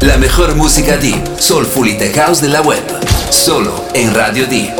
La mejor música deep, soulful y tech house de la web. Solo en Radio Deep.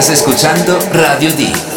Estás escuchando Radio D.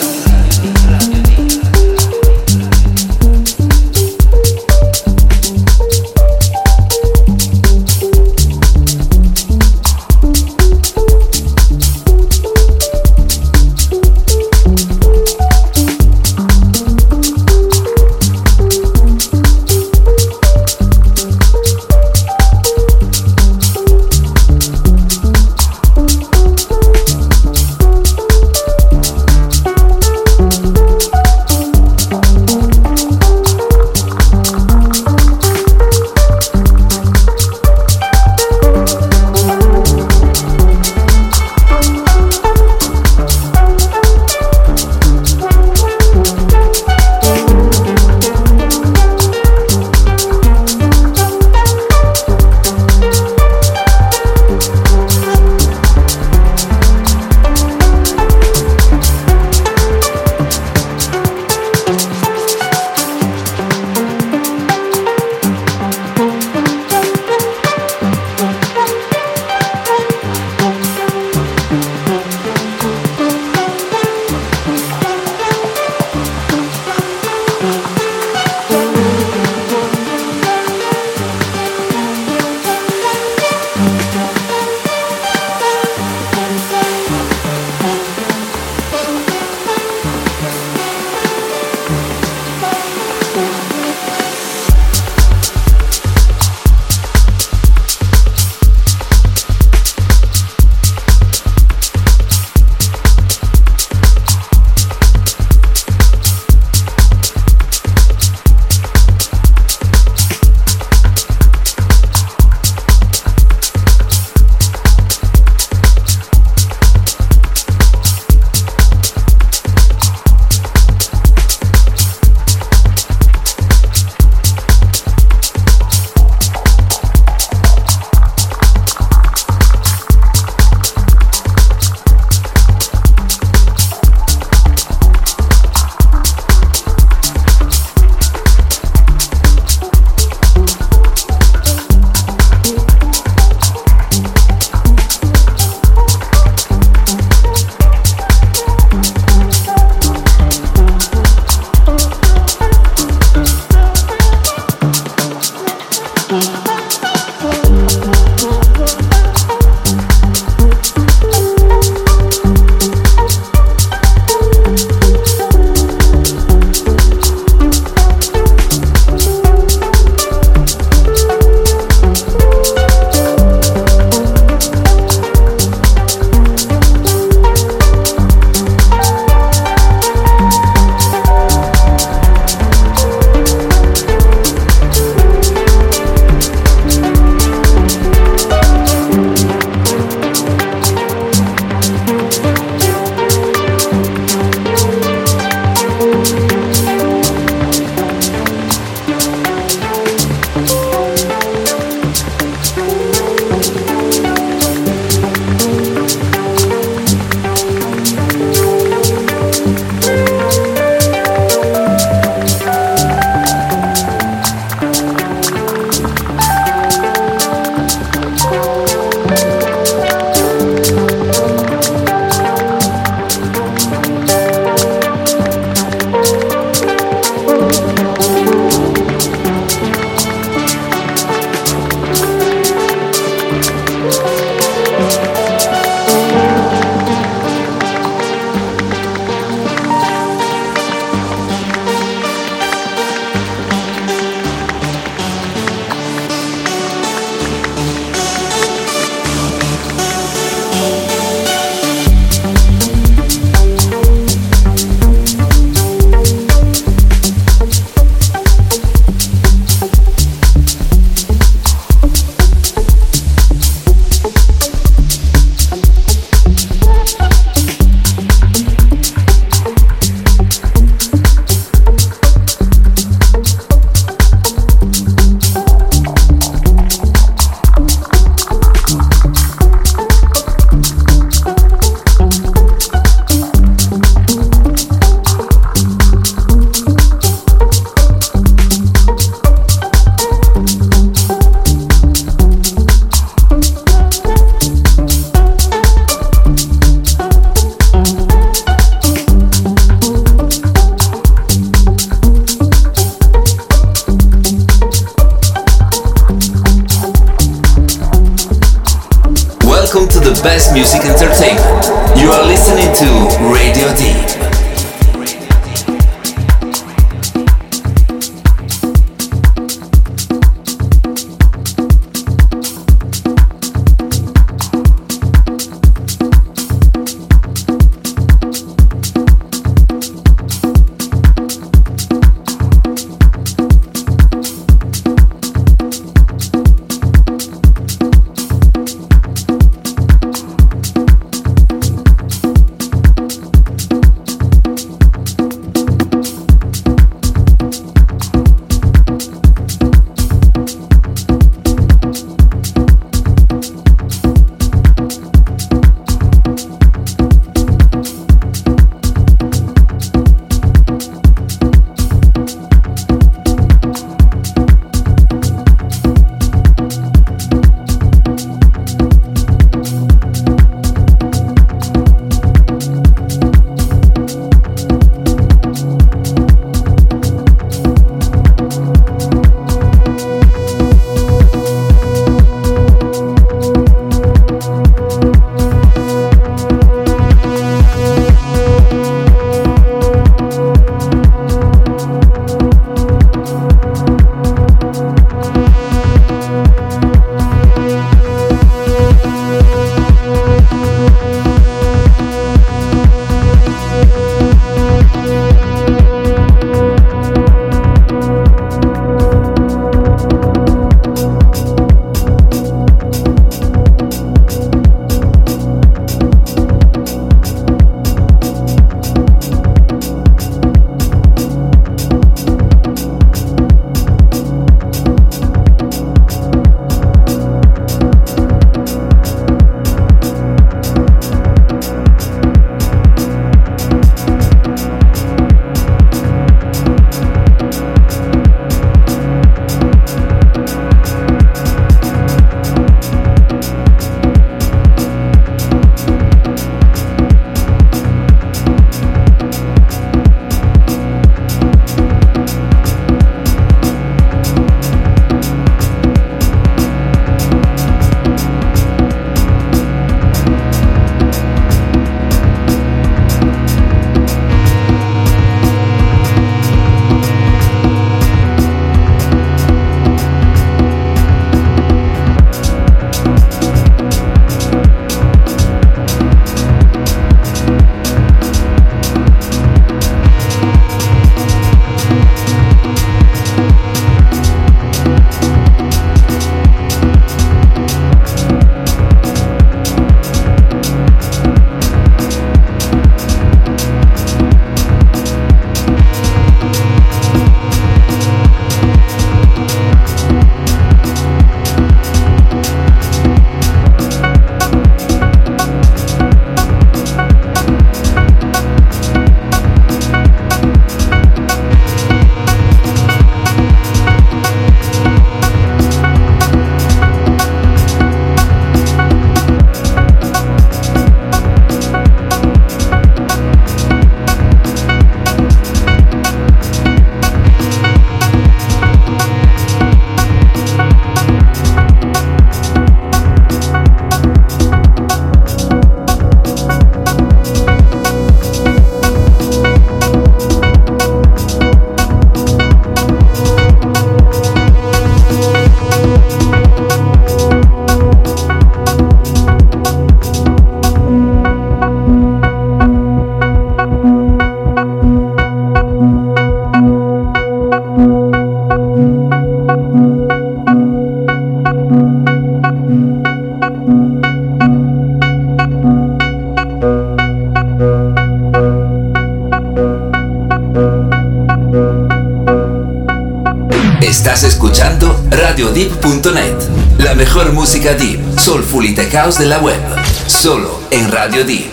house de la web. Solo en Radio Deep.